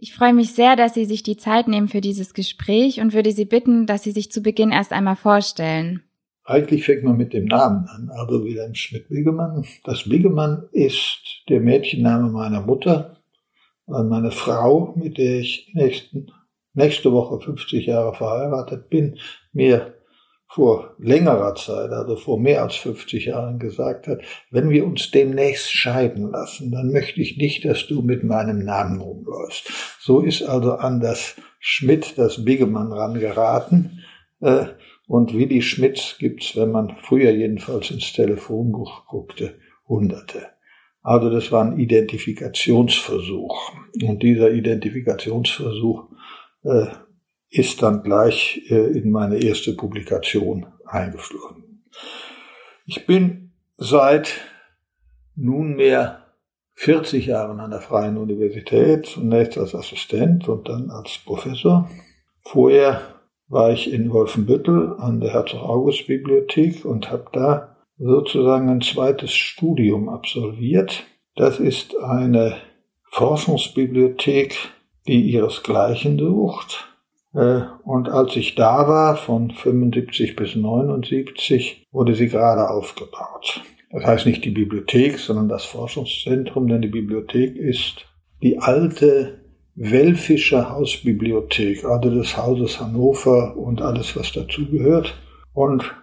Ich freue mich sehr, dass Sie sich die Zeit nehmen für dieses Gespräch und würde Sie bitten, dass Sie sich zu Beginn erst einmal vorstellen. Eigentlich fängt man mit dem Namen an, also Wilhelm Schmidt-Biggemann. Das Biggemann ist der Mädchenname meiner Mutter, weil meine Frau, mit der ich nächsten, nächste Woche 50 Jahre verheiratet bin, mir vor längerer Zeit, also vor mehr als 50 Jahren gesagt hat, wenn wir uns demnächst scheiden lassen, dann möchte ich nicht, dass du mit meinem Namen rumläufst. So ist also an das Schmidt, das Biggemann rangeraten. Äh, und Willi Schmidt gibt's, wenn man früher jedenfalls ins Telefonbuch guckte, Hunderte. Also das war ein Identifikationsversuch. Und dieser Identifikationsversuch äh, ist dann gleich äh, in meine erste Publikation eingeflogen. Ich bin seit nunmehr 40 Jahren an der Freien Universität, zunächst als Assistent und dann als Professor. Vorher war ich in Wolfenbüttel an der Herzog-August-Bibliothek und habe da sozusagen ein zweites Studium absolviert. Das ist eine Forschungsbibliothek, die ihresgleichen sucht und als ich da war, von 75 bis 79, wurde sie gerade aufgebaut. Das heißt nicht die Bibliothek, sondern das Forschungszentrum, denn die Bibliothek ist die alte Welfischer Hausbibliothek, also des Hauses Hannover und alles, was dazugehört. Und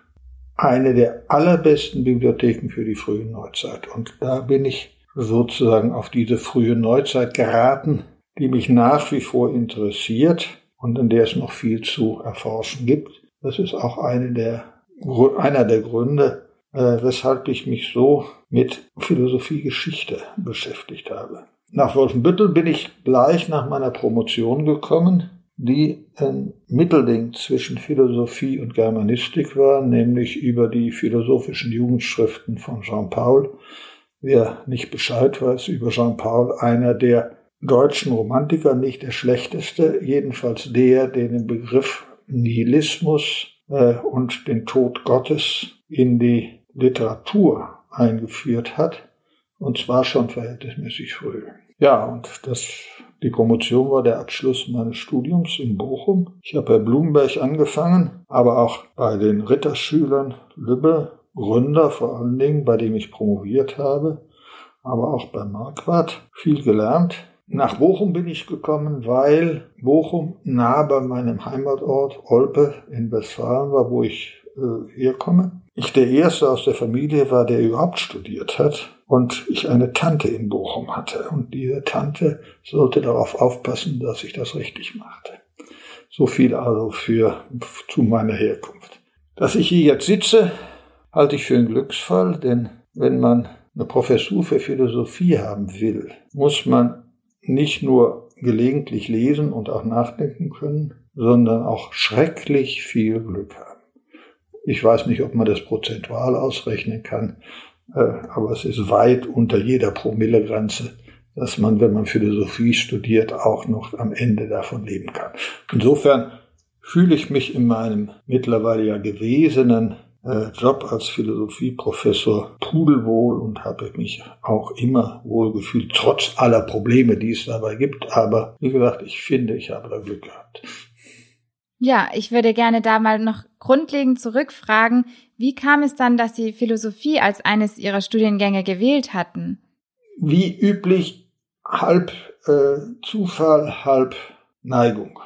eine der allerbesten Bibliotheken für die frühe Neuzeit. Und da bin ich sozusagen auf diese frühe Neuzeit geraten, die mich nach wie vor interessiert und in der es noch viel zu erforschen gibt. Das ist auch eine der, einer der Gründe, äh, weshalb ich mich so mit Philosophiegeschichte beschäftigt habe. Nach Wolfenbüttel bin ich gleich nach meiner Promotion gekommen, die ein Mittelding zwischen Philosophie und Germanistik war, nämlich über die philosophischen Jugendschriften von Jean Paul. Wer nicht Bescheid weiß über Jean Paul, einer der deutschen Romantiker nicht der schlechteste, jedenfalls der, der den Begriff Nihilismus äh, und den Tod Gottes in die Literatur eingeführt hat, und zwar schon verhältnismäßig früh. Ja, und das, die Promotion war der Abschluss meines Studiums in Bochum. Ich habe bei Blumenberg angefangen, aber auch bei den Ritterschülern Lübbe, Gründer vor allen Dingen, bei dem ich promoviert habe, aber auch bei Marquardt viel gelernt. Nach Bochum bin ich gekommen, weil Bochum nah bei meinem Heimatort Olpe in Westfalen war, wo ich äh, herkomme. Ich der Erste aus der Familie war, der überhaupt studiert hat und ich eine Tante in Bochum hatte. Und diese Tante sollte darauf aufpassen, dass ich das richtig machte. So viel also für, zu meiner Herkunft. Dass ich hier jetzt sitze, halte ich für einen Glücksfall, denn wenn man eine Professur für Philosophie haben will, muss man nicht nur gelegentlich lesen und auch nachdenken können, sondern auch schrecklich viel Glück haben. Ich weiß nicht, ob man das prozentual ausrechnen kann, äh, aber es ist weit unter jeder Promillegrenze, dass man, wenn man Philosophie studiert, auch noch am Ende davon leben kann. Insofern fühle ich mich in meinem mittlerweile ja gewesenen Job als Philosophieprofessor pudelwohl und habe mich auch immer wohlgefühlt, trotz aller Probleme, die es dabei gibt. Aber wie gesagt, ich finde, ich habe da Glück gehabt. Ja, ich würde gerne da mal noch grundlegend zurückfragen, wie kam es dann, dass Sie Philosophie als eines Ihrer Studiengänge gewählt hatten? Wie üblich halb äh, Zufall, halb Neigung.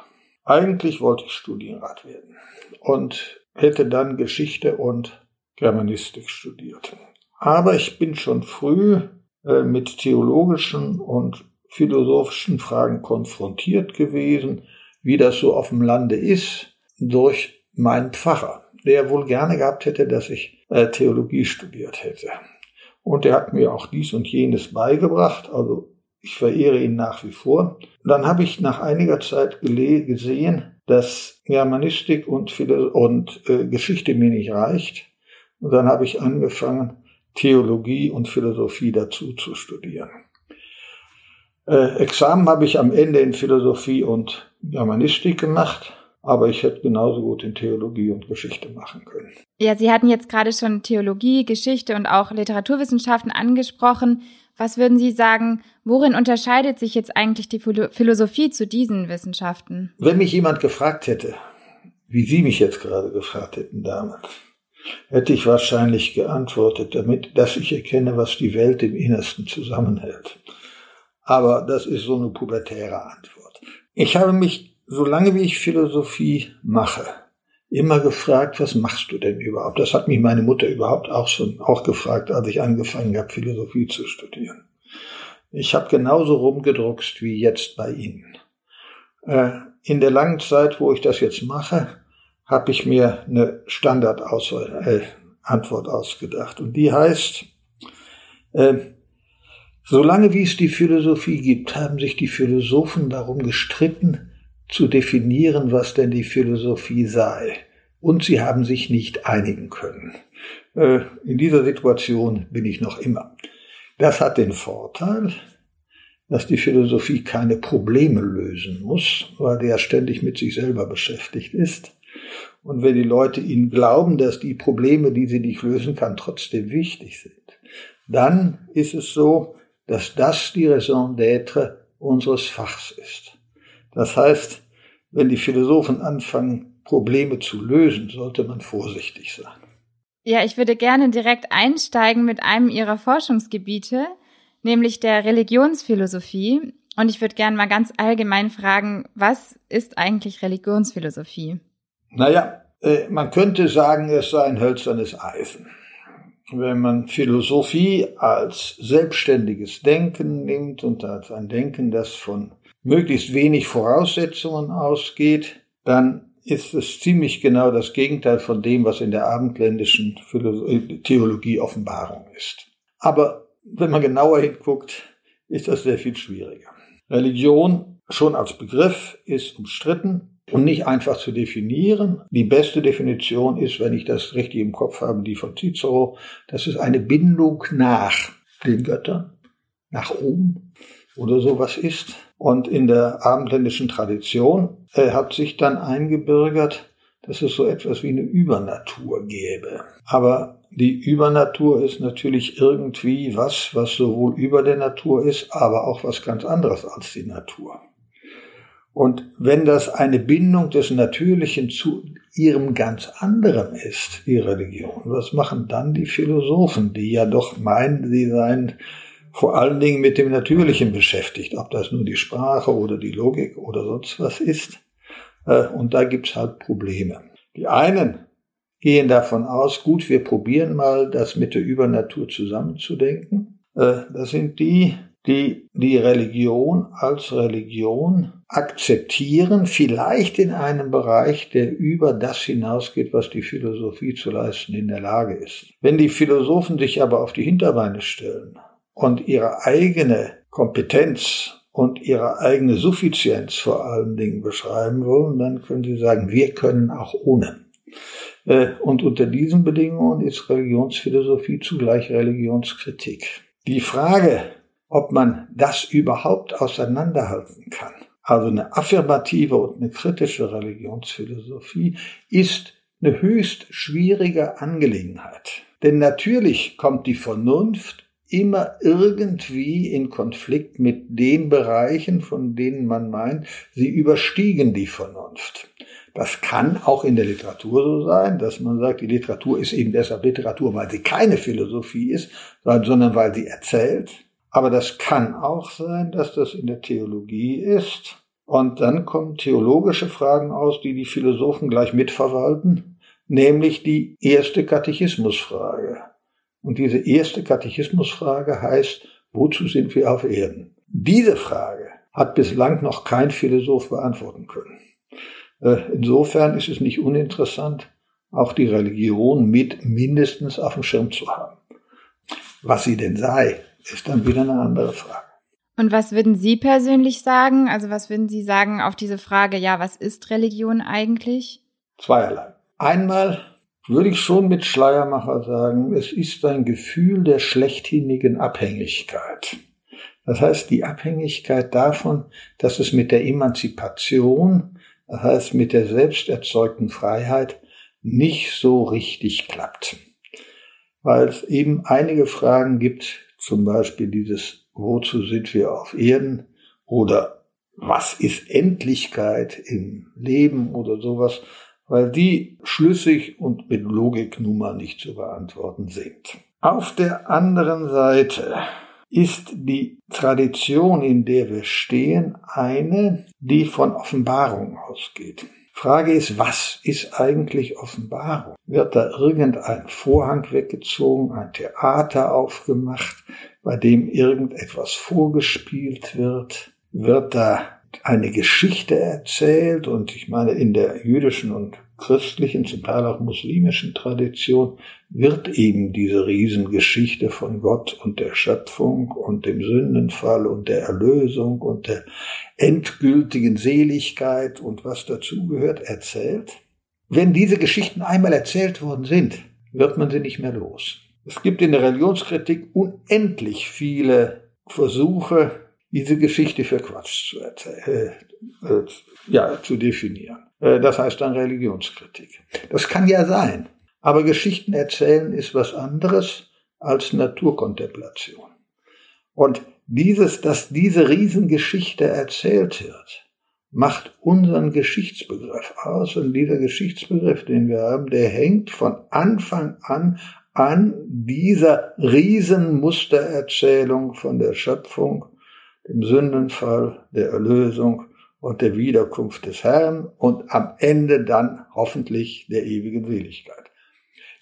Eigentlich wollte ich Studienrat werden. Und hätte dann Geschichte und Germanistik studiert. Aber ich bin schon früh äh, mit theologischen und philosophischen Fragen konfrontiert gewesen, wie das so auf dem Lande ist, durch meinen Pfarrer, der wohl gerne gehabt hätte, dass ich äh, Theologie studiert hätte. Und er hat mir auch dies und jenes beigebracht, also Ich verehre ihn nach wie vor. Dann habe ich nach einiger Zeit gesehen, dass Germanistik und, und äh, Geschichte mir nicht reicht. Und dann habe ich angefangen, Theologie und Philosophie dazu zu studieren. Äh, Examen habe ich am Ende in Philosophie und Germanistik gemacht, aber ich hätte genauso gut in Theologie und Geschichte machen können. Ja, Sie hatten jetzt gerade schon Theologie, Geschichte und auch Literaturwissenschaften angesprochen. Was würden Sie sagen, worin unterscheidet sich jetzt eigentlich die Philosophie zu diesen Wissenschaften? Wenn mich jemand gefragt hätte, wie Sie mich jetzt gerade gefragt hätten damals, hätte ich wahrscheinlich geantwortet damit, dass ich erkenne, was die Welt im Innersten zusammenhält. Aber das ist so eine pubertäre Antwort. Ich habe mich, solange wie ich Philosophie mache, immer gefragt, was machst du denn überhaupt? Das hat mich meine Mutter überhaupt auch schon auch gefragt, als ich angefangen habe, Philosophie zu studieren. Ich habe genauso rumgedruckst wie jetzt bei Ihnen. Äh, in der langen Zeit, wo ich das jetzt mache, habe ich mir eine Standardantwort äh, ausgedacht. Und die heißt, äh, solange wie es die Philosophie gibt, haben sich die Philosophen darum gestritten, zu definieren, was denn die Philosophie sei. Und sie haben sich nicht einigen können. Äh, in dieser Situation bin ich noch immer. Das hat den Vorteil, dass die Philosophie keine Probleme lösen muss, weil der ständig mit sich selber beschäftigt ist. Und wenn die Leute ihnen glauben, dass die Probleme, die sie nicht lösen kann, trotzdem wichtig sind, dann ist es so, dass das die Raison d'être unseres Fachs ist. Das heißt, wenn die Philosophen anfangen, Probleme zu lösen, sollte man vorsichtig sein. Ja, ich würde gerne direkt einsteigen mit einem Ihrer Forschungsgebiete, nämlich der Religionsphilosophie. Und ich würde gerne mal ganz allgemein fragen, was ist eigentlich Religionsphilosophie? Naja, äh, man könnte sagen, es sei ein hölzernes Eisen. Wenn man Philosophie als selbstständiges Denken nimmt und als ein Denken, das von möglichst wenig Voraussetzungen ausgeht, dann ist es ziemlich genau das Gegenteil von dem, was in der abendländischen äh, Theologie Offenbarung ist. Aber wenn man genauer hinguckt, ist das sehr viel schwieriger. Religion schon als Begriff ist umstritten und nicht einfach zu definieren. Die beste Definition ist, wenn ich das richtig im Kopf habe, die von Cicero, das ist eine Bindung nach den Göttern, nach oben oder sowas ist. Und in der abendländischen Tradition äh, hat sich dann eingebürgert, dass es so etwas wie eine Übernatur gäbe. Aber die Übernatur ist natürlich irgendwie was, was sowohl über der Natur ist, aber auch was ganz anderes als die Natur. Und wenn das eine Bindung des Natürlichen zu ihrem ganz anderem ist, die Religion, was machen dann die Philosophen, die ja doch meinen, sie seien vor allen Dingen mit dem Natürlichen beschäftigt, ob das nun die Sprache oder die Logik oder sonst was ist. Äh, und da gibt's halt Probleme. Die einen gehen davon aus, gut, wir probieren mal, das mit der Übernatur zusammenzudenken. Äh, das sind die, die die Religion als Religion akzeptieren, vielleicht in einem Bereich, der über das hinausgeht, was die Philosophie zu leisten in der Lage ist. Wenn die Philosophen sich aber auf die Hinterbeine stellen und ihre eigene Kompetenz und ihre eigene Suffizienz vor allen Dingen beschreiben wollen, dann können sie sagen, wir können auch ohne. Äh, und unter diesen Bedingungen ist Religionsphilosophie zugleich Religionskritik. Die Frage, ob man das überhaupt auseinanderhalten kann, also eine affirmative und eine kritische Religionsphilosophie, ist eine höchst schwierige Angelegenheit. Denn natürlich kommt die Vernunft immer irgendwie in Konflikt mit den Bereichen, von denen man meint, sie überstiegen die Vernunft. Das kann auch in der Literatur so sein, dass man sagt, die Literatur ist eben deshalb Literatur, weil sie keine Philosophie ist, sondern weil sie erzählt. Aber das kann auch sein, dass das in der Theologie ist. Und dann kommen theologische Fragen aus, die die Philosophen gleich mitverwalten, nämlich die erste Katechismusfrage. Und diese erste Katechismusfrage heißt, wozu sind wir auf Erden? Diese Frage hat bislang noch kein Philosoph beantworten können. Äh, insofern ist es nicht uninteressant, auch die Religion mit mindestens auf dem Schirm zu haben. Was sie denn sei, ist dann wieder eine andere Frage. Und was würden Sie persönlich sagen? Also was würden Sie sagen auf diese Frage, ja, was ist Religion eigentlich? Zweierlei. Einmal würde ich schon mit Schleiermacher sagen, es ist ein Gefühl der schlechthinigen Abhängigkeit. Das heißt, die Abhängigkeit davon, dass es mit der Emanzipation, das heißt mit der selbst erzeugten Freiheit, nicht so richtig klappt. Weil es eben einige Fragen gibt, zum Beispiel dieses wozu sind wir auf Erden oder was ist Endlichkeit im Leben oder sowas, weil die schlüssig und mit Logik nun mal nicht zu beantworten sind. Auf der anderen Seite ist die Tradition, in der wir stehen, eine, die von Offenbarung ausgeht. Frage ist, was ist eigentlich Offenbarung? Wird da irgendein Vorhang weggezogen, ein Theater aufgemacht, bei dem irgendetwas vorgespielt wird? Wird da eine Geschichte erzählt? Und ich meine, in der jüdischen und christlichen, zum Teil auch muslimischen Tradition wird eben diese Riesengeschichte von Gott und der Schöpfung und dem Sündenfall und der Erlösung und der endgültigen Seligkeit und was dazugehört erzählt. Wenn diese Geschichten einmal erzählt worden sind, wird man sie nicht mehr los. Es gibt in der Religionskritik unendlich viele Versuche, diese Geschichte für Quatsch zu, äh, äh, ja, zu definieren. Äh, das heißt dann Religionskritik. Das kann ja sein. Aber Geschichten erzählen ist was anderes als Naturkontemplation. Und dieses, dass diese Riesengeschichte erzählt wird, macht unseren Geschichtsbegriff aus. Und dieser Geschichtsbegriff, den wir haben, der hängt von Anfang an an dieser Riesenmustererzählung von der Schöpfung, dem Sündenfall, der Erlösung und der Wiederkunft des Herrn und am Ende dann hoffentlich der ewigen Seligkeit.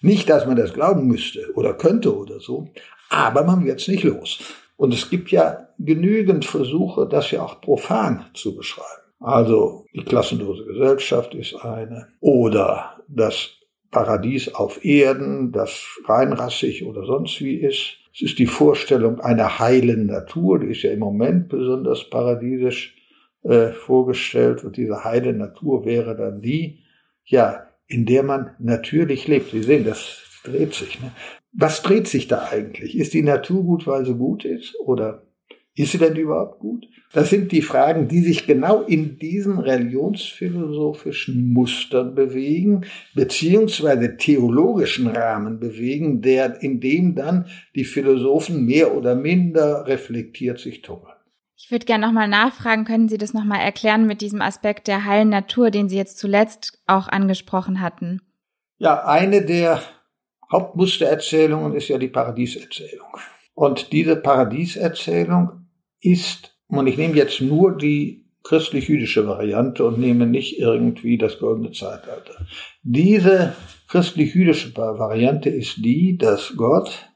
Nicht, dass man das glauben müsste oder könnte oder so, aber man wird es nicht los. Und es gibt ja genügend Versuche, das ja auch profan zu beschreiben. Also die klassenlose Gesellschaft ist eine. Oder das Paradies auf Erden, das reinrassig oder sonst wie ist. Es ist die Vorstellung einer heilen Natur, die ist ja im Moment besonders paradiesisch äh, vorgestellt. Und diese heile Natur wäre dann die, ja, in der man natürlich lebt. Sie sehen, das dreht sich. Ne? Was dreht sich da eigentlich? Ist die Natur gut, weil sie gut ist? Oder ist sie denn überhaupt gut? Das sind die Fragen, die sich genau in diesen religionsphilosophischen Mustern bewegen, beziehungsweise theologischen Rahmen bewegen, der, in dem dann die Philosophen mehr oder minder reflektiert sich tummeln. Ich würde gerne nochmal nachfragen, können Sie das nochmal erklären mit diesem Aspekt der heilen Natur, den Sie jetzt zuletzt auch angesprochen hatten? Ja, eine der Hauptmustererzählungen ist ja die Paradieserzählung. Und diese Paradieserzählung ist, und ich nehme jetzt nur die christlich-jüdische Variante und nehme nicht irgendwie das goldene Zeitalter. Diese christlich-jüdische Variante ist die, dass Gott,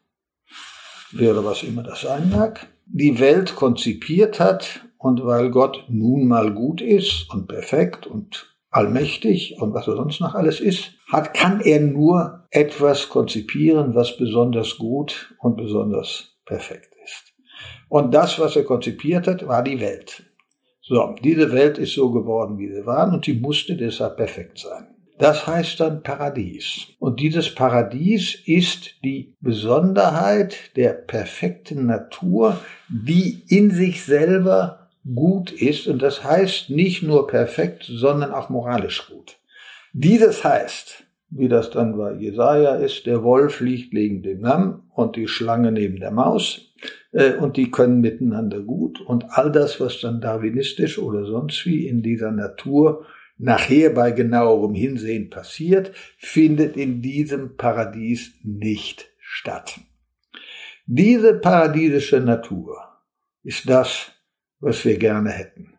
wäre was immer das sein mag, die Welt konzipiert hat und weil Gott nun mal gut ist und perfekt und allmächtig und was er sonst noch alles ist, hat, kann er nur etwas konzipieren, was besonders gut und besonders perfekt. Und das, was er konzipiert hat, war die Welt. So, diese Welt ist so geworden, wie sie war, und sie musste deshalb perfekt sein. Das heißt dann Paradies. Und dieses Paradies ist die Besonderheit der perfekten Natur, die in sich selber gut ist. Und das heißt nicht nur perfekt, sondern auch moralisch gut. Dieses heißt, wie das dann bei Jesaja ist, der Wolf liegt neben dem Lamm und die Schlange neben der Maus und die können miteinander gut und all das, was dann darwinistisch oder sonst wie in dieser Natur nachher bei genauerem Hinsehen passiert, findet in diesem Paradies nicht statt. Diese paradiesische Natur ist das, was wir gerne hätten.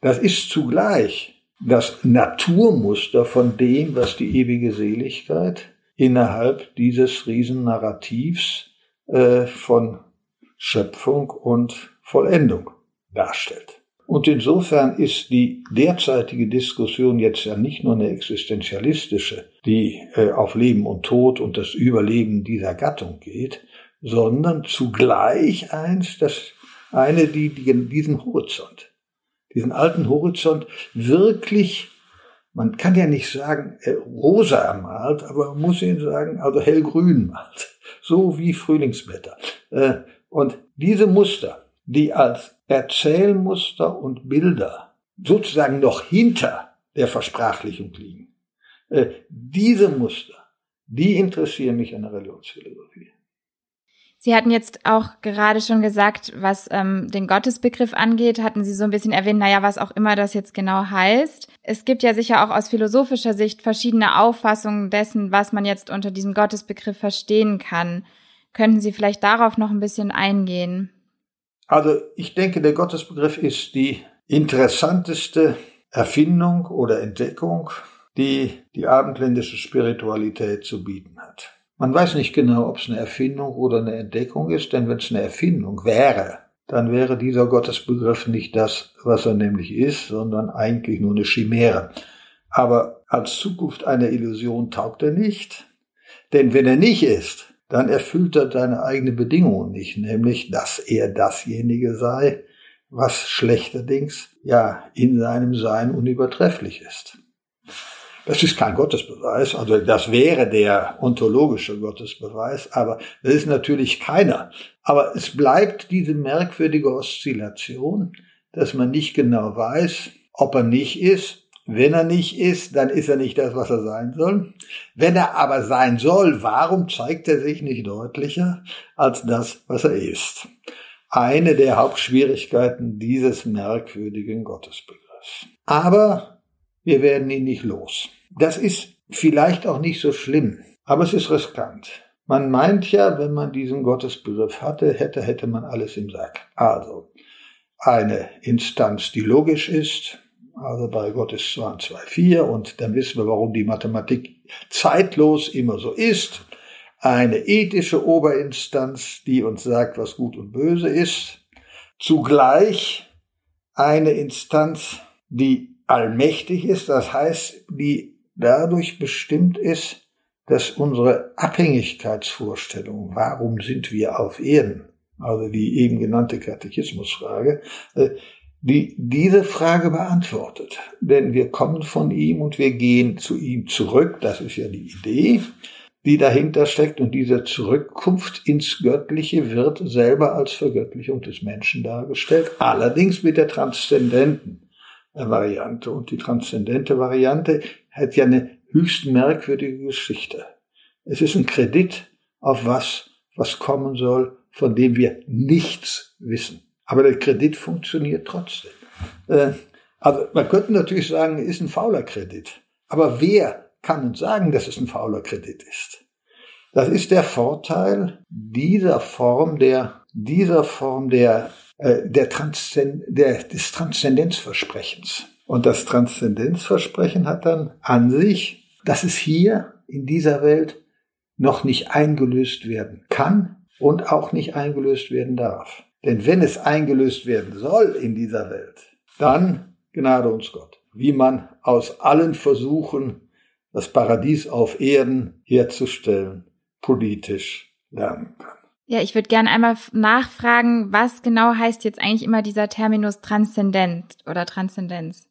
Das ist zugleich das Naturmuster von dem, was die ewige Seligkeit innerhalb dieses Riesennarrativs äh, von Schöpfung und Vollendung darstellt. Und insofern ist die derzeitige Diskussion jetzt ja nicht nur eine existenzialistische, die äh, auf Leben und Tod und das Überleben dieser Gattung geht, sondern zugleich eins, das Eine, die, die diesen Horizont, diesen alten Horizont wirklich, man kann ja nicht sagen äh, rosa ermalt, aber man muss ihn sagen, also hellgrün malt, so wie Frühlingsblätter. Äh, und diese Muster, die als Erzählmuster und Bilder sozusagen noch hinter der Versprachlichung liegen, äh, diese Muster, die interessieren mich an der Religionsphilosophie. Sie hatten jetzt auch gerade schon gesagt, was ähm, den Gottesbegriff angeht, hatten Sie so ein bisschen erwähnt, naja, was auch immer das jetzt genau heißt. Es gibt ja sicher auch aus philosophischer Sicht verschiedene Auffassungen dessen, was man jetzt unter diesem Gottesbegriff verstehen kann. Könnten Sie vielleicht darauf noch ein bisschen eingehen? Also ich denke, der Gottesbegriff ist die interessanteste Erfindung oder Entdeckung, die die abendländische Spiritualität zu bieten hat. Man weiß nicht genau, ob es eine Erfindung oder eine Entdeckung ist, denn wenn es eine Erfindung wäre, dann wäre dieser Gottesbegriff nicht das, was er nämlich ist, sondern eigentlich nur eine Chimäre. Aber als Zukunft einer Illusion taugt er nicht, denn wenn er nicht ist, dann erfüllt er seine eigene Bedingung nicht, nämlich, dass er dasjenige sei, was schlechterdings ja in seinem Sein unübertrefflich ist. Das ist kein Gottesbeweis, also das wäre der ontologische Gottesbeweis, aber das ist natürlich keiner. Aber es bleibt diese merkwürdige Oszillation, dass man nicht genau weiß, ob er nicht ist. Wenn er nicht ist, dann ist er nicht das, was er sein soll. Wenn er aber sein soll, warum zeigt er sich nicht deutlicher als das, was er ist? Eine der Hauptschwierigkeiten dieses merkwürdigen Gottesbegriffs. Aber wir werden ihn nicht los. Das ist vielleicht auch nicht so schlimm, aber es ist riskant. Man meint ja, wenn man diesen Gottesbegriff hatte, hätte, hätte man alles im Sack. Also, eine Instanz, die logisch ist, also bei Gott ist 2 und 2, 4 und dann wissen wir, warum die Mathematik zeitlos immer so ist. Eine ethische Oberinstanz, die uns sagt, was gut und böse ist. Zugleich eine Instanz, die allmächtig ist, das heißt, die dadurch bestimmt ist, dass unsere Abhängigkeitsvorstellung, warum sind wir auf Erden, also die eben genannte Katechismusfrage, äh, die diese Frage beantwortet. Denn wir kommen von ihm und wir gehen zu ihm zurück, das ist ja die Idee, die dahinter steckt und diese Zurückkunft ins Göttliche wird selber als Vergöttlichung des Menschen dargestellt, allerdings mit der transzendenten Variante. Und die transzendente Variante hat ja eine höchst merkwürdige Geschichte. Es ist ein Kredit auf was, was kommen soll, von dem wir nichts wissen. Aber der Kredit funktioniert trotzdem. Äh, also man könnte natürlich sagen, ist ein fauler Kredit. Aber wer kann uns sagen, dass es ein fauler Kredit ist? Das ist der Vorteil dieser Form der, dieser Form der, äh, der, Transzend, der des Transzendenzversprechens. Und das Transzendenzversprechen hat dann an sich, dass es hier in dieser Welt noch nicht eingelöst werden kann und auch nicht eingelöst werden darf. Denn wenn es eingelöst werden soll in dieser Welt, dann Gnade uns Gott, wie man aus allen Versuchen, das Paradies auf Erden herzustellen, politisch lernen kann. Ja, ich würde gerne einmal nachfragen, was genau heißt jetzt eigentlich immer dieser Terminus Transzendent oder Transzendenz?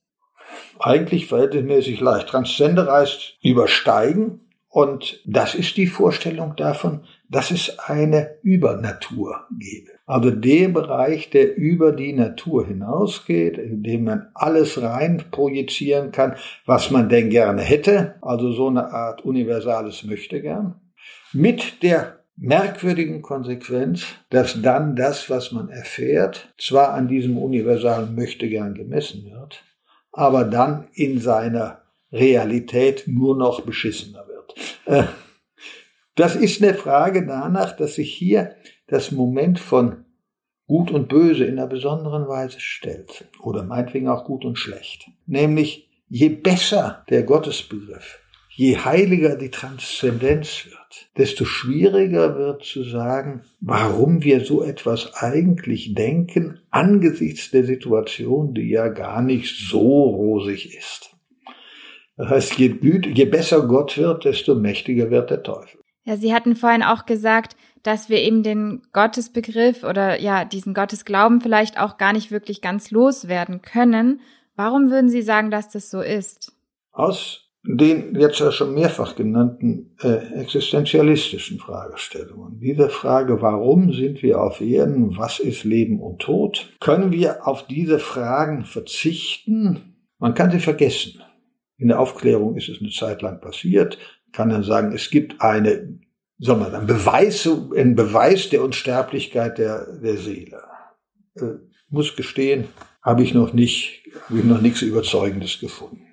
eigentlich verhältnismäßig leicht. Transzende heißt übersteigen und das ist die Vorstellung davon, dass es eine Übernatur gebe. Also der Bereich, der über die Natur hinausgeht, in dem man alles rein projizieren kann, was man denn gerne hätte, also so eine Art universales Möchtegern, mit der merkwürdigen Konsequenz, dass dann das, was man erfährt, zwar an diesem universalen Möchtegern gemessen wird, aber dann in seiner Realität nur noch beschissener wird. Äh, das ist eine Frage danach, dass sich hier das Moment von Gut und Böse in einer besonderen Weise stellt. Oder meinetwegen auch gut und schlecht. Nämlich, je besser der Gottesbegriff, je heiliger die Transzendenz wird, desto schwieriger wird zu sagen, warum wir so etwas eigentlich denken angesichts der Situation, die ja gar nicht so rosig ist. Das heißt, je, je besser Gott wird, desto mächtiger wird der Teufel. Ja, Sie hatten vorhin auch gesagt, dass wir eben den Gottesbegriff oder ja, diesen Gottesglauben vielleicht auch gar nicht wirklich ganz loswerden können. Warum würden Sie sagen, dass das so ist? Aus den jetzt ja schon mehrfach genannten äh, existenzialistischen Fragestellungen. Diese Frage, warum sind wir auf Erden, was ist Leben und Tod, können wir auf diese Fragen verzichten? Man kann sie vergessen. In der Aufklärung ist es eine Zeit lang passiert, kann dann sagen, es gibt eine, sagen wir, ein Beweis, ein Beweis der Unsterblichkeit der, der Seele. Äh, muss gestehen, habe ich noch nicht, habe ich noch nichts Überzeugendes gefunden.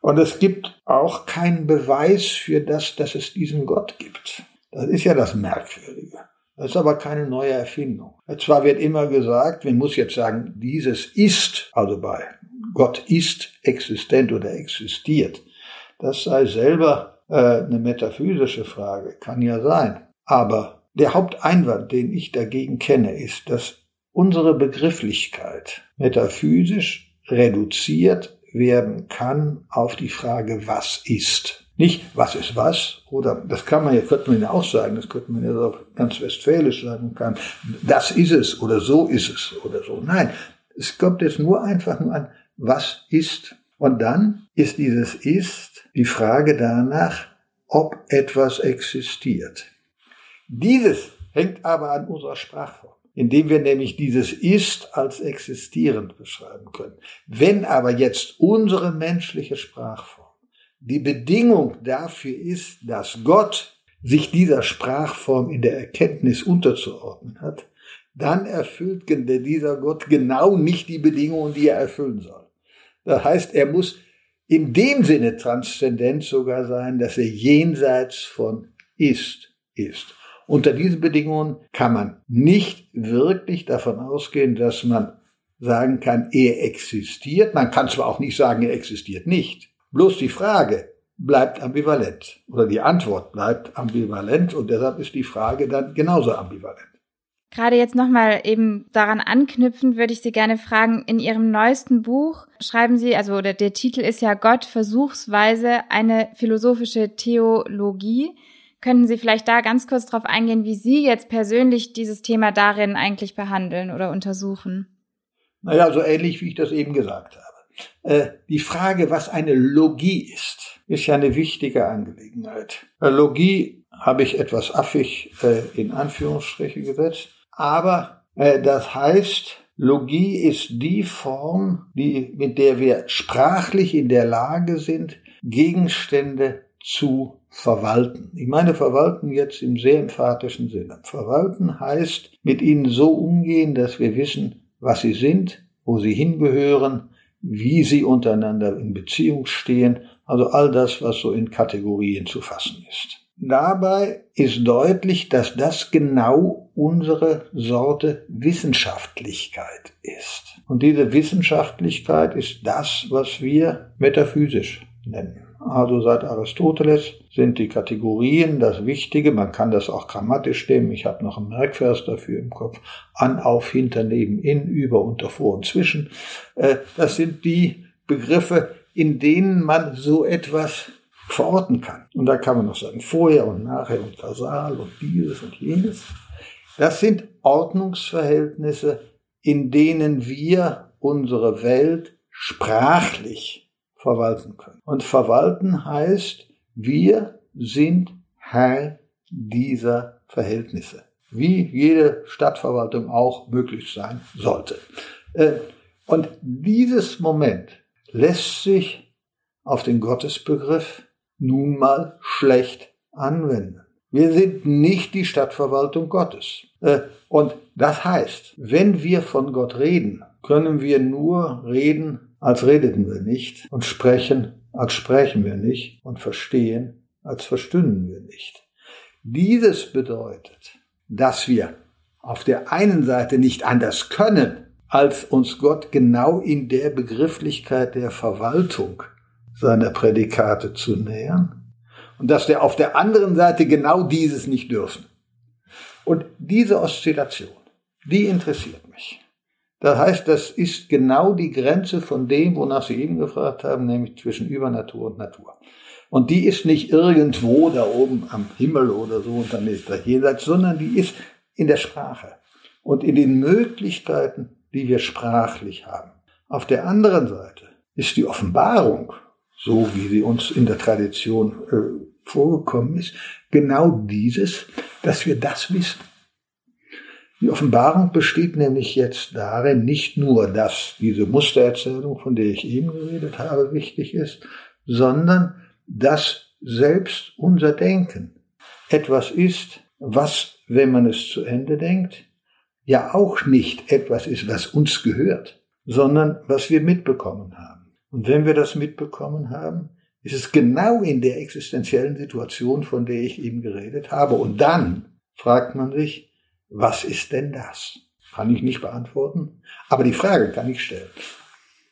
Und es gibt auch keinen Beweis für das, dass es diesen Gott gibt. Das ist ja das Merkwürdige. Das ist aber keine neue Erfindung. Zwar wird immer gesagt, man muss jetzt sagen, dieses ist, also bei Gott ist existent oder existiert. Das sei selber äh, eine metaphysische Frage, kann ja sein. Aber der Haupteinwand, den ich dagegen kenne, ist, dass unsere Begrifflichkeit metaphysisch reduziert werden kann auf die Frage, was ist. Nicht, was ist was, oder das kann man ja, könnte man ja auch sagen, das könnte man ja auch ganz westfälisch sagen kann, das ist es oder so ist es oder so. Nein, es kommt jetzt nur einfach nur an, was ist. Und dann ist dieses Ist die Frage danach, ob etwas existiert. Dieses hängt aber an unserer Sprachform indem wir nämlich dieses Ist als existierend beschreiben können. Wenn aber jetzt unsere menschliche Sprachform die Bedingung dafür ist, dass Gott sich dieser Sprachform in der Erkenntnis unterzuordnen hat, dann erfüllt dieser Gott genau nicht die Bedingungen, die er erfüllen soll. Das heißt, er muss in dem Sinne transzendent sogar sein, dass er jenseits von ist ist. Unter diesen Bedingungen kann man nicht wirklich davon ausgehen, dass man sagen kann, er existiert. Man kann zwar auch nicht sagen, er existiert nicht. Bloß die Frage bleibt ambivalent oder die Antwort bleibt ambivalent und deshalb ist die Frage dann genauso ambivalent. Gerade jetzt nochmal eben daran anknüpfend würde ich Sie gerne fragen, in Ihrem neuesten Buch schreiben Sie, also oder der Titel ist ja Gott versuchsweise eine philosophische Theologie. Könnten Sie vielleicht da ganz kurz darauf eingehen, wie Sie jetzt persönlich dieses Thema darin eigentlich behandeln oder untersuchen? Naja, so ähnlich wie ich das eben gesagt habe. Äh, die Frage, was eine Logie ist, ist ja eine wichtige Angelegenheit. Äh, Logie habe ich etwas affig äh, in Anführungsstriche gesetzt, aber äh, das heißt, Logie ist die Form, die, mit der wir sprachlich in der Lage sind, Gegenstände zu verwalten. Ich meine verwalten jetzt im sehr emphatischen Sinne. Verwalten heißt mit ihnen so umgehen, dass wir wissen, was sie sind, wo sie hingehören, wie sie untereinander in Beziehung stehen, also all das, was so in Kategorien zu fassen ist. Dabei ist deutlich, dass das genau unsere Sorte Wissenschaftlichkeit ist. Und diese Wissenschaftlichkeit ist das, was wir metaphysisch nennen. Also seit Aristoteles sind die Kategorien das Wichtige. Man kann das auch grammatisch nehmen. Ich habe noch einen Merkvers dafür im Kopf. An, auf, hinter, neben, in, über, unter, vor und zwischen. Äh, das sind die Begriffe, in denen man so etwas verorten kann. Und da kann man noch sagen, vorher und nachher und kausal und dieses und jenes. Das sind Ordnungsverhältnisse, in denen wir unsere Welt sprachlich verwalten können. Und verwalten heißt, wir sind Herr dieser Verhältnisse, wie jede Stadtverwaltung auch möglich sein sollte. Äh, und dieses Moment lässt sich auf den Gottesbegriff nun mal schlecht anwenden. Wir sind nicht die Stadtverwaltung Gottes. Äh, und das heißt, wenn wir von Gott reden, können wir nur reden als redeten wir nicht und sprechen, als sprechen wir nicht und verstehen, als verstünden wir nicht. Dieses bedeutet, dass wir auf der einen Seite nicht anders können, als uns Gott genau in der Begrifflichkeit der Verwaltung seiner Prädikate zu nähern und dass wir auf der anderen Seite genau dieses nicht dürfen. Und diese Oszillation, die interessiert mich. Das heißt, das ist genau die Grenze von dem, wonach Sie eben gefragt haben, nämlich zwischen Übernatur und Natur. Und die ist nicht irgendwo da oben am Himmel oder so und dann ist da jenseits, sondern die ist in der Sprache und in den Möglichkeiten, die wir sprachlich haben. Auf der anderen Seite ist die Offenbarung, so wie sie uns in der Tradition äh, vorgekommen ist, genau dieses, dass wir das wissen. Die Offenbarung besteht nämlich jetzt darin, nicht nur, dass diese Mustererzählung, von der ich eben geredet habe, wichtig ist, sondern dass selbst unser Denken etwas ist, was, wenn man es zu Ende denkt, ja auch nicht etwas ist, was uns gehört, sondern was wir mitbekommen haben. Und wenn wir das mitbekommen haben, ist es genau in der existenziellen Situation, von der ich eben geredet habe. Und dann fragt man sich, was ist denn das? Kann ich nicht beantworten, aber die Frage kann ich stellen.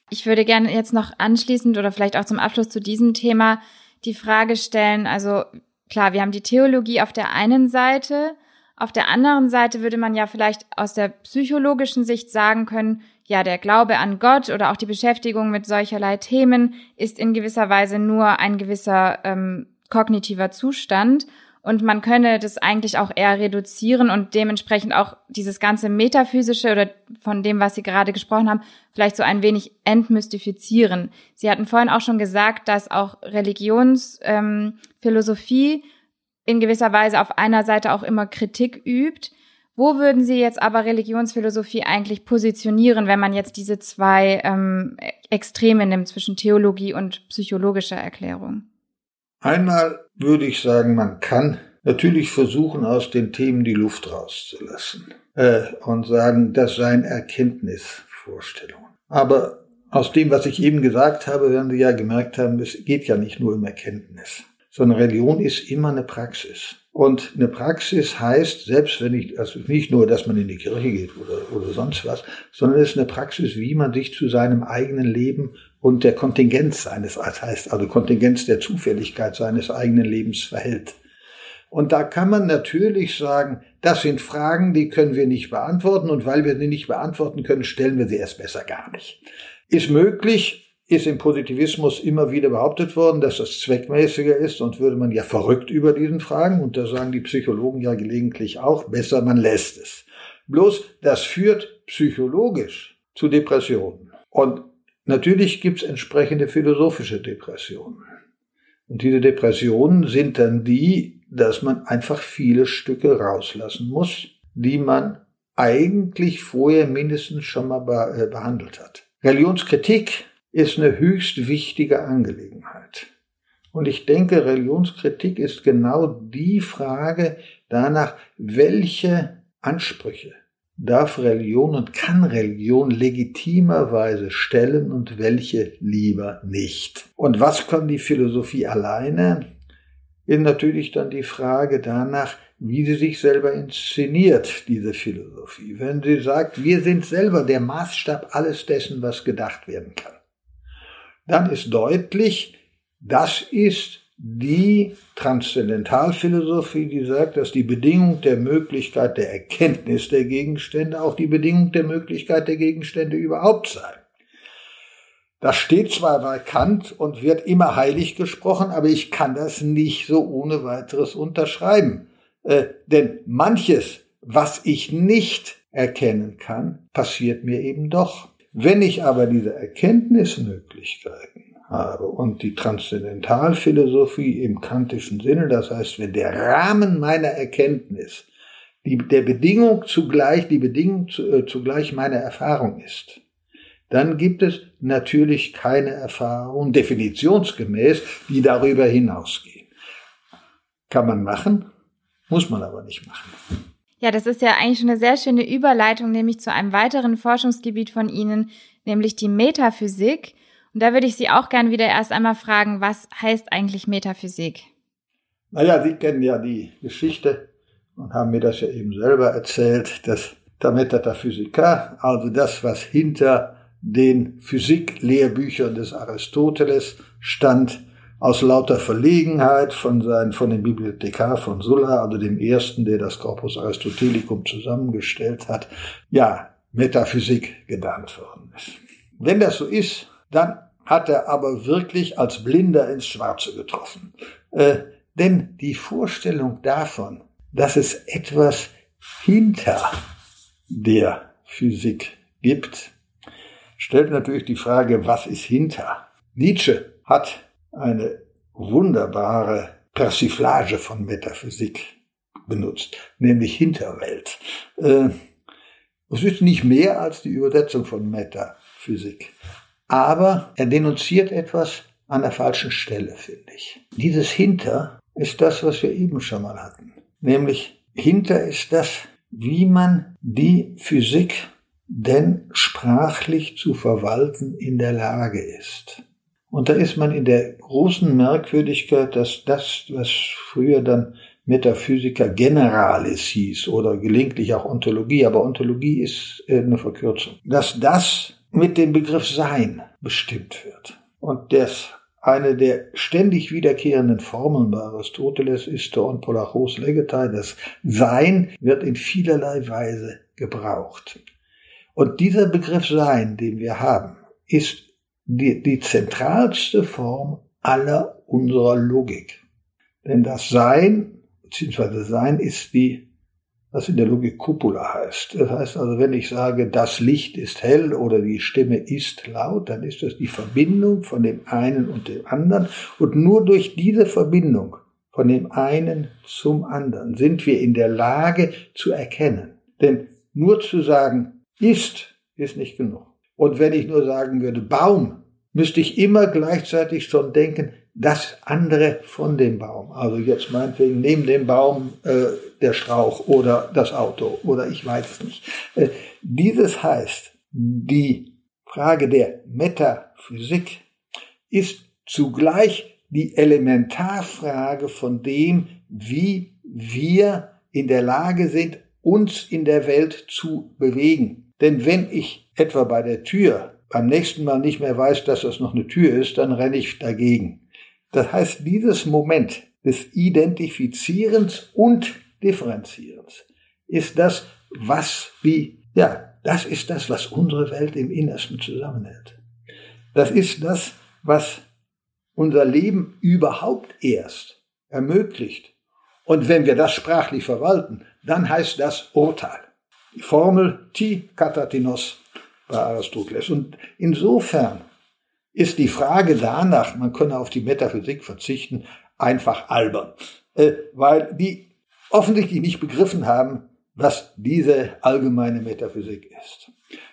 Ich würde gerne jetzt noch anschließend oder vielleicht auch zum Abschluss zu diesem Thema die Frage stellen, also klar, wir haben die Theologie auf der einen Seite, auf der anderen Seite würde man ja vielleicht aus der psychologischen Sicht sagen können, ja, der Glaube an Gott oder auch die Beschäftigung mit solcherlei Themen ist in gewisser Weise nur ein gewisser ähm, kognitiver Zustand und man könne das eigentlich auch eher reduzieren und dementsprechend auch dieses ganze Metaphysische oder von dem, was Sie gerade gesprochen haben, vielleicht so ein wenig entmystifizieren. Sie hatten vorhin auch schon gesagt, dass auch Religionsphilosophie ähm, in gewisser Weise auf einer Seite auch immer Kritik übt. Wo würden Sie jetzt aber Religionsphilosophie eigentlich positionieren, wenn man jetzt diese zwei ähm, Extreme nimmt zwischen Theologie und psychologischer Erklärung? Einmal würde ich sagen, man kann natürlich versuchen, aus den Themen die Luft rauszulassen äh, und sagen, das seien Erkenntnisvorstellungen. Aber aus dem, was ich eben gesagt habe, werden Sie ja gemerkt haben, es geht ja nicht nur um Erkenntnis, sondern Religion ist immer eine Praxis. Und eine Praxis heißt, selbst wenn ich, also nicht nur, dass man in die Kirche geht oder, oder sonst was, sondern es ist eine Praxis, wie man sich zu seinem eigenen Leben und der Kontingenz seines, das heißt also Kontingenz der Zufälligkeit seines eigenen Lebens verhält. Und da kann man natürlich sagen, das sind Fragen, die können wir nicht beantworten und weil wir sie nicht beantworten können, stellen wir sie erst besser gar nicht. Ist möglich, ist im Positivismus immer wieder behauptet worden, dass das zweckmäßiger ist und würde man ja verrückt über diesen Fragen und da sagen die Psychologen ja gelegentlich auch, besser man lässt es. Bloß das führt psychologisch zu Depressionen. Und Natürlich gibt es entsprechende philosophische Depressionen. Und diese Depressionen sind dann die, dass man einfach viele Stücke rauslassen muss, die man eigentlich vorher mindestens schon mal äh, behandelt hat. Religionskritik ist eine höchst wichtige Angelegenheit. Und ich denke, Religionskritik ist genau die Frage danach, welche Ansprüche darf Religion und kann Religion legitimerweise stellen und welche lieber nicht. Und was kann die Philosophie alleine? Ist natürlich dann die Frage danach, wie sie sich selber inszeniert, diese Philosophie. Wenn sie sagt, wir sind selber der Maßstab alles dessen, was gedacht werden kann, dann ist deutlich, das ist die Transzendentalphilosophie, die sagt, dass die Bedingung der Möglichkeit der Erkenntnis der Gegenstände auch die Bedingung der Möglichkeit der Gegenstände überhaupt sei. Das steht zwar bei Kant und wird immer heilig gesprochen, aber ich kann das nicht so ohne weiteres unterschreiben. Äh, denn manches, was ich nicht erkennen kann, passiert mir eben doch. Wenn ich aber diese Erkenntnismöglichkeiten habe. Und die Transzendentalphilosophie im kantischen Sinne, das heißt, wenn der Rahmen meiner Erkenntnis die, der Bedingung zugleich, die Bedingung zu, äh, zugleich meiner Erfahrung ist, dann gibt es natürlich keine Erfahrung definitionsgemäß, die darüber hinausgehen. Kann man machen, muss man aber nicht machen. Ja, das ist ja eigentlich schon eine sehr schöne Überleitung, nämlich zu einem weiteren Forschungsgebiet von Ihnen, nämlich die Metaphysik. Und da würde ich Sie auch gern wieder erst einmal fragen, was heißt eigentlich Metaphysik? Naja, Sie kennen ja die Geschichte und haben mir das ja eben selber erzählt, dass der Metaphysiker, also das, was hinter den Physiklehrbüchern des Aristoteles stand, aus lauter Verlegenheit von, seinen, von dem Bibliothekar von Sulla, also dem ersten, der das Corpus Aristotelicum zusammengestellt hat, ja, Metaphysik genannt worden ist. Wenn das so ist, dann hat er aber wirklich als Blinder ins Schwarze getroffen. Äh, denn die Vorstellung davon, dass es etwas hinter der Physik gibt, stellt natürlich die Frage, was ist hinter? Nietzsche hat eine wunderbare Persiflage von Metaphysik benutzt, nämlich Hinterwelt. Äh, es ist nicht mehr als die Übersetzung von Metaphysik. Aber er denunziert etwas an der falschen Stelle, finde ich. Dieses Hinter ist das, was wir eben schon mal hatten. Nämlich hinter ist das, wie man die Physik denn sprachlich zu verwalten in der Lage ist. Und da ist man in der großen Merkwürdigkeit, dass das, was früher dann Metaphysica Generalis hieß oder gelegentlich auch Ontologie, aber Ontologie ist äh, eine Verkürzung, dass das mit dem Begriff Sein bestimmt wird. Und das eine der ständig wiederkehrenden Formeln bei Aristoteles ist der Onpolachos Legetai. Das Sein wird in vielerlei Weise gebraucht. Und dieser Begriff Sein, den wir haben, ist die, die zentralste Form aller unserer Logik. Denn das Sein, beziehungsweise Sein ist die was in der Logik Cupula heißt. Das heißt also, wenn ich sage, das Licht ist hell oder die Stimme ist laut, dann ist das die Verbindung von dem einen und dem anderen. Und nur durch diese Verbindung von dem einen zum anderen sind wir in der Lage zu erkennen. Denn nur zu sagen, ist, ist nicht genug. Und wenn ich nur sagen würde, Baum, müsste ich immer gleichzeitig schon denken, das andere von dem Baum. Also jetzt meinetwegen neben dem Baum äh, der Strauch oder das Auto oder ich weiß es nicht. Äh, dieses heißt, die Frage der Metaphysik ist zugleich die Elementarfrage von dem, wie wir in der Lage sind, uns in der Welt zu bewegen. Denn wenn ich etwa bei der Tür beim nächsten Mal nicht mehr weiß, dass das noch eine Tür ist, dann renne ich dagegen. Das heißt, dieses Moment des Identifizierens und Differenzierens ist das, was wie, ja, das ist das, was unsere Welt im Innersten zusammenhält. Das ist das, was unser Leben überhaupt erst ermöglicht. Und wenn wir das sprachlich verwalten, dann heißt das Urteil. Die Formel ti katatinos bei Aristoteles. Und insofern ist die Frage danach, man könne auf die Metaphysik verzichten, einfach albern, äh, weil die offensichtlich nicht begriffen haben, was diese allgemeine Metaphysik ist.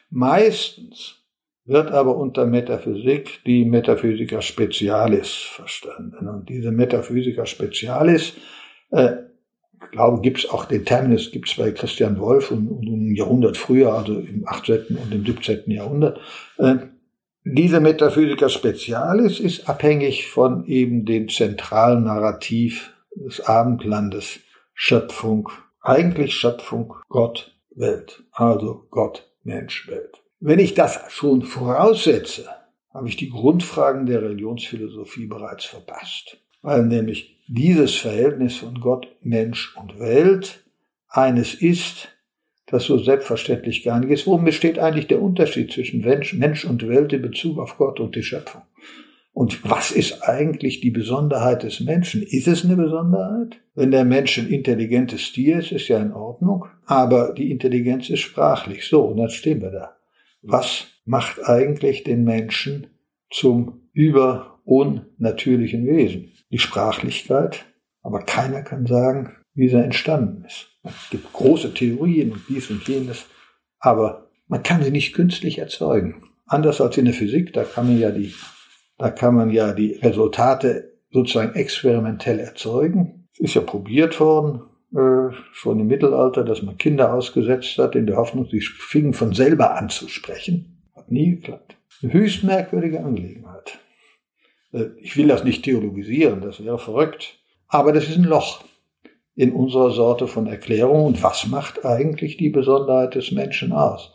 Meistens wird aber unter Metaphysik die Metaphysica Specialis verstanden. Und diese Metaphysica Specialis, äh, glaube, gibt es auch den Terminus, gibt es bei Christian Wolff und, und ein Jahrhundert früher, also im 18. und im 17. Jahrhundert. Äh, diese Metaphysica Specialis ist abhängig von eben dem zentralen Narrativ des Abendlandes Schöpfung, eigentlich Schöpfung, Gott, Welt. Also Gott, Mensch, Welt. Wenn ich das schon voraussetze, habe ich die Grundfragen der Religionsphilosophie bereits verpasst. Weil nämlich dieses Verhältnis von Gott, Mensch und Welt eines ist, das so selbstverständlich gar nicht ist. Worum besteht eigentlich der Unterschied zwischen Mensch und Welt in Bezug auf Gott und die Schöpfung? Und was ist eigentlich die Besonderheit des Menschen? Ist es eine Besonderheit? Wenn der Mensch ein intelligentes Tier ist, ist ja in Ordnung. Aber die Intelligenz ist sprachlich. So, und dann stehen wir da. Was macht eigentlich den Menschen zum über unnatürlichen Wesen? Die Sprachlichkeit. Aber keiner kann sagen, wie sie entstanden ist. Es gibt große Theorien und dies und jenes, aber man kann sie nicht künstlich erzeugen. Anders als in der Physik, da kann man ja die, da kann man ja die Resultate sozusagen experimentell erzeugen. Es ist ja probiert worden, äh, schon im Mittelalter, dass man Kinder ausgesetzt hat, in der Hoffnung, sie fingen von selber an zu sprechen. Hat nie geklappt. Eine höchst merkwürdige Angelegenheit. Äh, ich will das nicht theologisieren, das wäre verrückt. Aber das ist ein Loch in unserer Sorte von Erklärung. Und was macht eigentlich die Besonderheit des Menschen aus?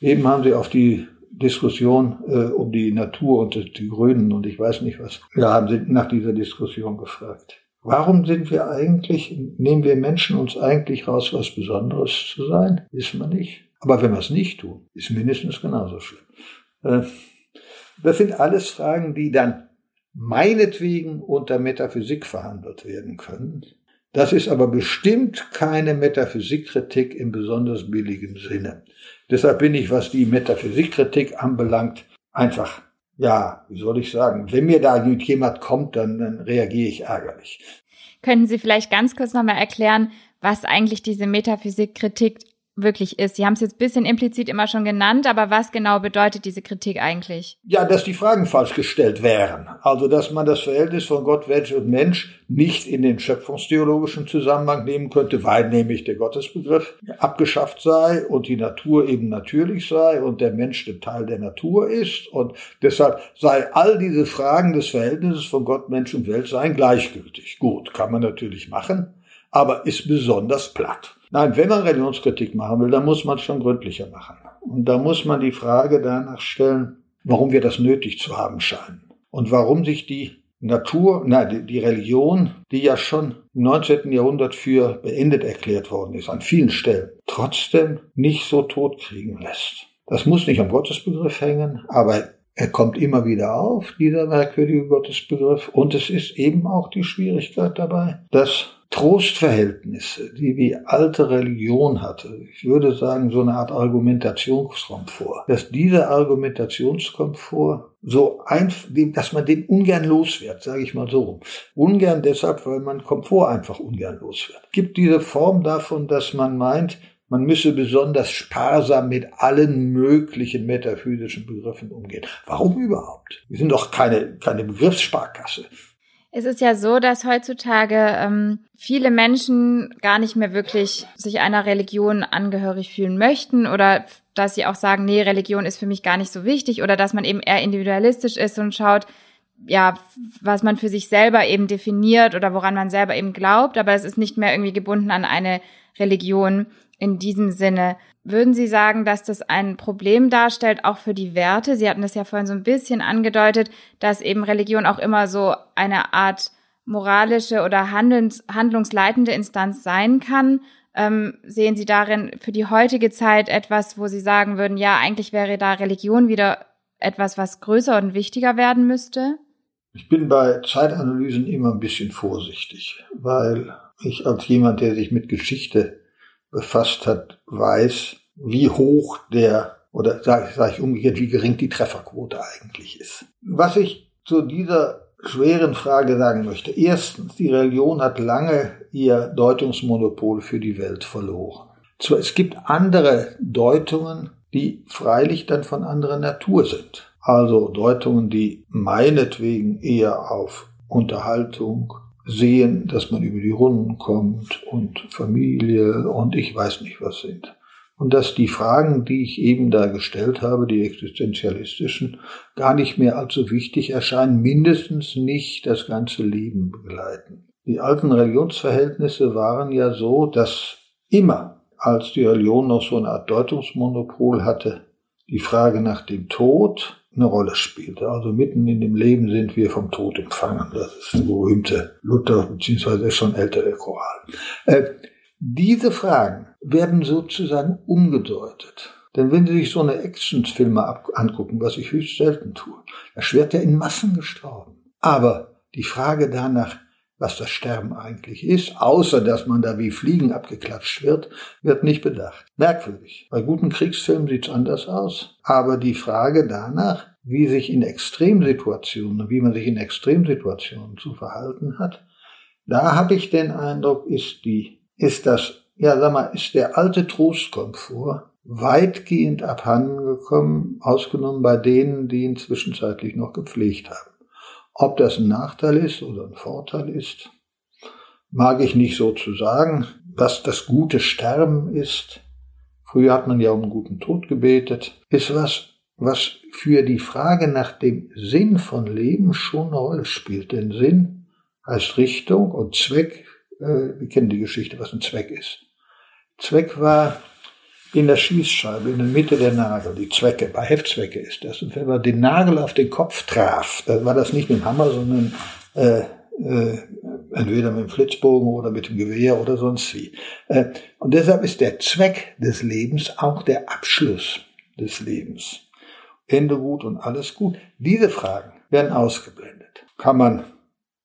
Eben haben Sie auf die Diskussion äh, um die Natur und die Grünen und ich weiß nicht was. Ja, haben Sie nach dieser Diskussion gefragt. Warum sind wir eigentlich, nehmen wir Menschen uns eigentlich raus, was Besonderes zu sein? Wissen wir nicht. Aber wenn wir es nicht tun, ist mindestens genauso schlimm. Äh, Das sind alles Fragen, die dann meinetwegen unter Metaphysik verhandelt werden können. Das ist aber bestimmt keine Metaphysikkritik im besonders billigen Sinne. Deshalb bin ich, was die Metaphysikkritik anbelangt, einfach, ja, wie soll ich sagen, wenn mir da jemand kommt, dann, dann reagiere ich ärgerlich. Könnten Sie vielleicht ganz kurz nochmal erklären, was eigentlich diese Metaphysikkritik wirklich ist. Sie haben es jetzt bisschen implizit immer schon genannt, aber was genau bedeutet diese Kritik eigentlich? Ja, dass die Fragen falsch gestellt wären. Also, dass man das Verhältnis von Gott, Mensch und Mensch nicht in den schöpfungstheologischen Zusammenhang nehmen könnte, weil nämlich der Gottesbegriff abgeschafft sei und die Natur eben natürlich sei und der Mensch der Teil der Natur ist und deshalb sei all diese Fragen des Verhältnisses von Gott, Mensch und Welt seien gleichgültig. Gut, kann man natürlich machen, aber ist besonders platt. Nein, wenn man Religionskritik machen will, dann muss man es schon gründlicher machen. Und da muss man die Frage danach stellen, warum wir das nötig zu haben scheinen. Und warum sich die Natur, nein, die Religion, die ja schon im 19. Jahrhundert für beendet erklärt worden ist, an vielen Stellen, trotzdem nicht so tot kriegen lässt. Das muss nicht am Gottesbegriff hängen, aber er kommt immer wieder auf, dieser merkwürdige Gottesbegriff. Und es ist eben auch die Schwierigkeit dabei, dass Trostverhältnisse, die die alte Religion hatte, ich würde sagen, so eine Art Argumentationskomfort, dass dieser Argumentationskomfort so einfach, dass man den ungern los wird, sage ich mal so. Ungern deshalb, weil man Komfort einfach ungern los wird. Gibt diese Form davon, dass man meint, man müsse besonders sparsam mit allen möglichen metaphysischen Begriffen umgehen. Warum überhaupt? Wir sind doch keine, keine Begriffssparkasse. Es ist ja so, dass heutzutage ähm, viele Menschen gar nicht mehr wirklich sich einer Religion angehörig fühlen möchten oder dass sie auch sagen, nee, Religion ist für mich gar nicht so wichtig oder dass man eben eher individualistisch ist und schaut, ja, was man für sich selber eben definiert oder woran man selber eben glaubt, aber es ist nicht mehr irgendwie gebunden an eine Religion in diesem Sinne. Würden Sie sagen, dass das ein Problem darstellt, auch für die Werte? Sie hatten das ja vorhin so ein bisschen angedeutet, dass eben Religion auch immer so eine Art moralische oder handlungs handlungsleitende Instanz sein kann. Ähm, sehen Sie darin für die heutige Zeit etwas, wo Sie sagen würden, ja, eigentlich wäre da Religion wieder etwas, was größer und wichtiger werden müsste? Ich bin bei Zeitanalysen immer ein bisschen vorsichtig, weil ich als jemand, der sich mit Geschichte befasst hat, weiß, wie hoch der, oder sage sag ich umgekehrt, wie gering die Trefferquote eigentlich ist. Was ich zu dieser schweren Frage sagen möchte. Erstens, die Religion hat lange ihr Deutungsmonopol für die Welt verloren. Es gibt andere Deutungen, die freilich dann von anderer Natur sind. Also Deutungen, die meinetwegen eher auf Unterhaltung, sehen, dass man über die Runden kommt und Familie und ich weiß nicht was sind. Und dass die Fragen, die ich eben da gestellt habe, die existenzialistischen, gar nicht mehr allzu wichtig erscheinen, mindestens nicht das ganze Leben begleiten. Die alten Religionsverhältnisse waren ja so, dass immer, als die Religion noch so eine Art Deutungsmonopol hatte, die Frage nach dem Tod eine Rolle spielte. Also mitten in dem Leben sind wir vom Tod empfangen. Das ist der berühmte Luther beziehungsweise schon ältere Choral. Äh, diese Fragen werden sozusagen umgedeutet. Denn wenn Sie sich so eine Actionfilme angucken, was ich höchst selten tue, da wird ja in Massen gestorben. Aber die Frage danach, was das Sterben eigentlich ist, außer dass man da wie Fliegen abgeklatscht wird, wird nicht bedacht. Merkwürdig. Bei guten Kriegsfilmen sieht's anders aus. Aber die Frage danach, wie sich in Extremsituationen, wie man sich in Extremsituationen zu verhalten hat, da habe ich den Eindruck, ist die, ist das, ja sag mal, ist der alte Trostkomfort weitgehend abhandengekommen, ausgenommen bei denen, die ihn zwischenzeitlich noch gepflegt haben. Ob das ein Nachteil ist oder ein Vorteil ist, mag ich nicht so zu sagen. Was das gute Sterben ist, früher hat man ja um guten Tod gebetet, ist was, was für die Frage nach dem Sinn von Leben schon eine Rolle spielt. Denn Sinn heißt Richtung und Zweck, äh, wir kennen die Geschichte, was ein Zweck ist. Zweck war in der Schießscheibe, in der Mitte der Nagel, die Zwecke, bei Heftzwecke ist das. Und wenn man den Nagel auf den Kopf traf, dann war das nicht mit dem Hammer, sondern äh, äh, entweder mit dem Flitzbogen oder mit dem Gewehr oder sonst wie. Äh, und deshalb ist der Zweck des Lebens auch der Abschluss des Lebens. Ende gut und alles gut. Diese Fragen werden ausgeblendet. Kann man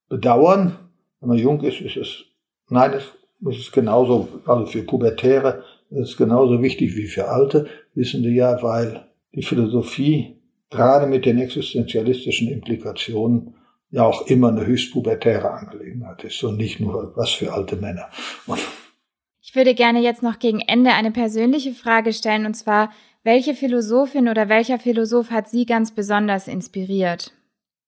bedauern, wenn man jung ist, ist es, nein, es ist genauso, also für Pubertäre ist es genauso wichtig wie für Alte, wissen die ja, weil die Philosophie gerade mit den existenzialistischen Implikationen ja auch immer eine höchst pubertäre Angelegenheit ist und nicht nur was für alte Männer. Und ich würde gerne jetzt noch gegen Ende eine persönliche Frage stellen, und zwar, welche Philosophin oder welcher Philosoph hat Sie ganz besonders inspiriert?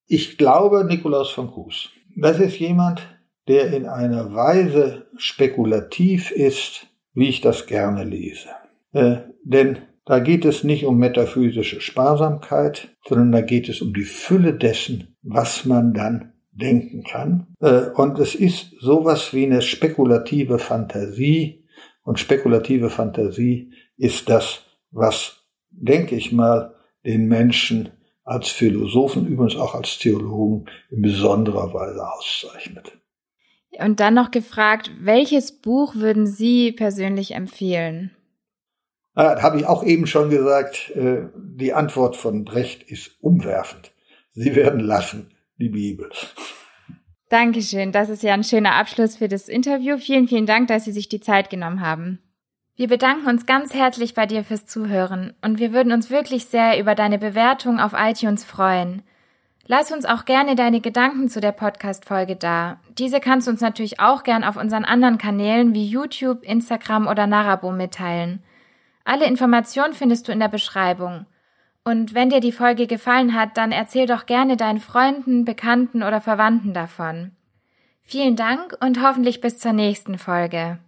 Ich glaube Nikolaus von Kues. Das ist jemand, der in einer Weise spekulativ ist, wie ich das gerne lese. Äh, denn da geht es nicht um metaphysische Sparsamkeit, sondern da geht es um die Fülle dessen, was man dann denken kann. Äh, und es ist sowas wie eine spekulative Fantasie. Und spekulative Fantasie ist das, was, denke ich mal, den Menschen als Philosophen, übrigens auch als Theologen in besonderer Weise auszeichnet. Und dann noch gefragt, welches Buch würden Sie persönlich empfehlen? Ah, Habe ich auch eben schon gesagt, äh, die Antwort von Brecht ist umwerfend. Sie werden lachen, die Bibel. Dankeschön, das ist ja ein schöner Abschluss für das Interview. Vielen, vielen Dank, dass Sie sich die Zeit genommen haben. Wir bedanken uns ganz herzlich bei dir fürs Zuhören und wir würden uns wirklich sehr über deine Bewertung auf iTunes freuen. Lass uns auch gerne deine Gedanken zu der Podcast-Folge da. Diese kannst du uns natürlich auch gern auf unseren anderen Kanälen wie YouTube, Instagram oder Narabo mitteilen. Alle Informationen findest du in der Beschreibung. Und wenn dir die Folge gefallen hat, dann erzähl doch gerne deinen Freunden, Bekannten oder Verwandten davon. Vielen Dank und hoffentlich bis zur nächsten Folge.